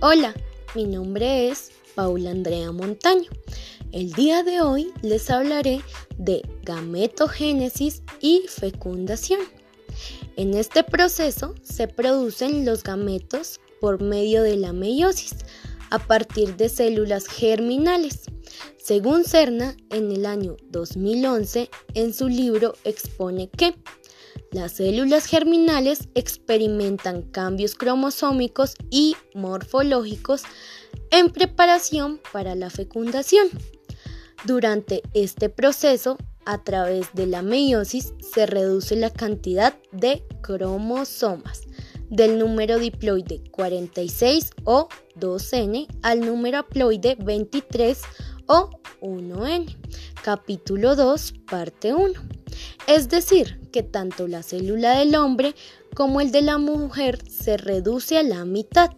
Hola, mi nombre es Paula Andrea Montaño. El día de hoy les hablaré de gametogénesis y fecundación. En este proceso se producen los gametos por medio de la meiosis a partir de células germinales. Según Cerna, en el año 2011, en su libro expone que las células germinales experimentan cambios cromosómicos y morfológicos en preparación para la fecundación. Durante este proceso, a través de la meiosis, se reduce la cantidad de cromosomas del número diploide 46 o 2N al número haploide 23 o 1N. Capítulo 2, parte 1. Es decir, que tanto la célula del hombre como el de la mujer se reduce a la mitad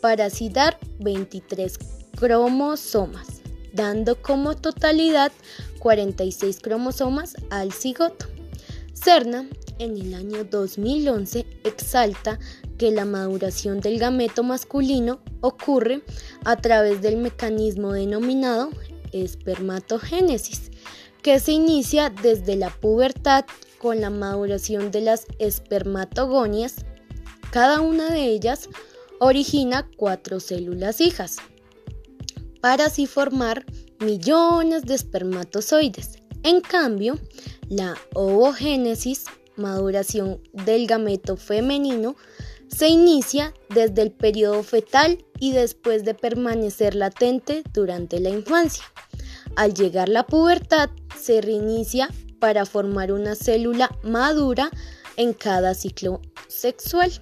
para así dar 23 cromosomas, dando como totalidad 46 cromosomas al cigoto. Cerna en el año 2011 exalta que la maduración del gameto masculino ocurre a través del mecanismo denominado espermatogénesis, que se inicia desde la pubertad con la maduración de las espermatogonias. Cada una de ellas origina cuatro células hijas, para así formar millones de espermatozoides. En cambio, la ovogénesis, maduración del gameto femenino, se inicia desde el periodo fetal y después de permanecer latente durante la infancia. Al llegar la pubertad, se reinicia para formar una célula madura en cada ciclo sexual.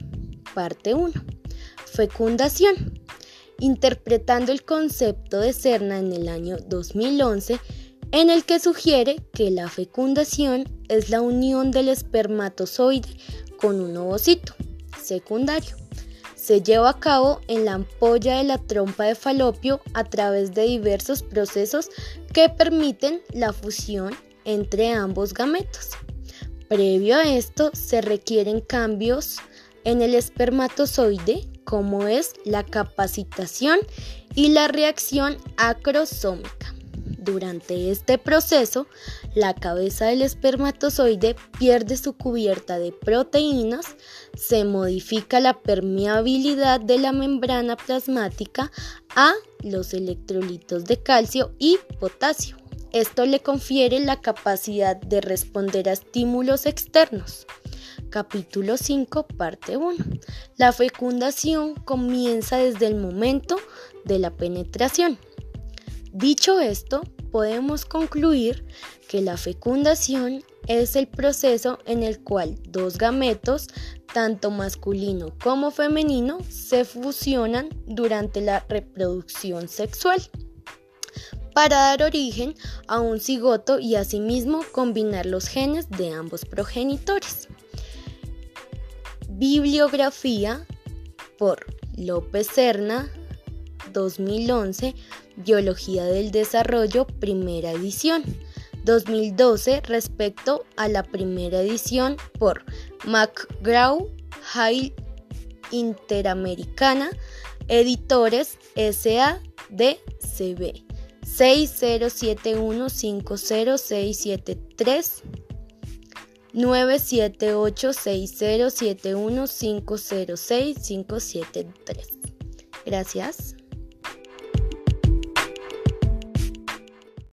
Parte 1. Fecundación. Interpretando el concepto de Cerna en el año 2011, en el que sugiere que la fecundación es la unión del espermatozoide con un ovocito secundario se lleva a cabo en la ampolla de la trompa de falopio a través de diversos procesos que permiten la fusión entre ambos gametos. Previo a esto se requieren cambios en el espermatozoide como es la capacitación y la reacción acrosómica. Durante este proceso, la cabeza del espermatozoide pierde su cubierta de proteínas, se modifica la permeabilidad de la membrana plasmática a los electrolitos de calcio y potasio. Esto le confiere la capacidad de responder a estímulos externos. Capítulo 5, parte 1. La fecundación comienza desde el momento de la penetración. Dicho esto, podemos concluir que la fecundación es el proceso en el cual dos gametos, tanto masculino como femenino, se fusionan durante la reproducción sexual para dar origen a un cigoto y asimismo combinar los genes de ambos progenitores. Bibliografía por López Serna, 2011, Biología del Desarrollo, primera edición. 2012 respecto a la primera edición por McGraw Hill Interamericana, editores SADCB 6071506673 9786071506573. Gracias.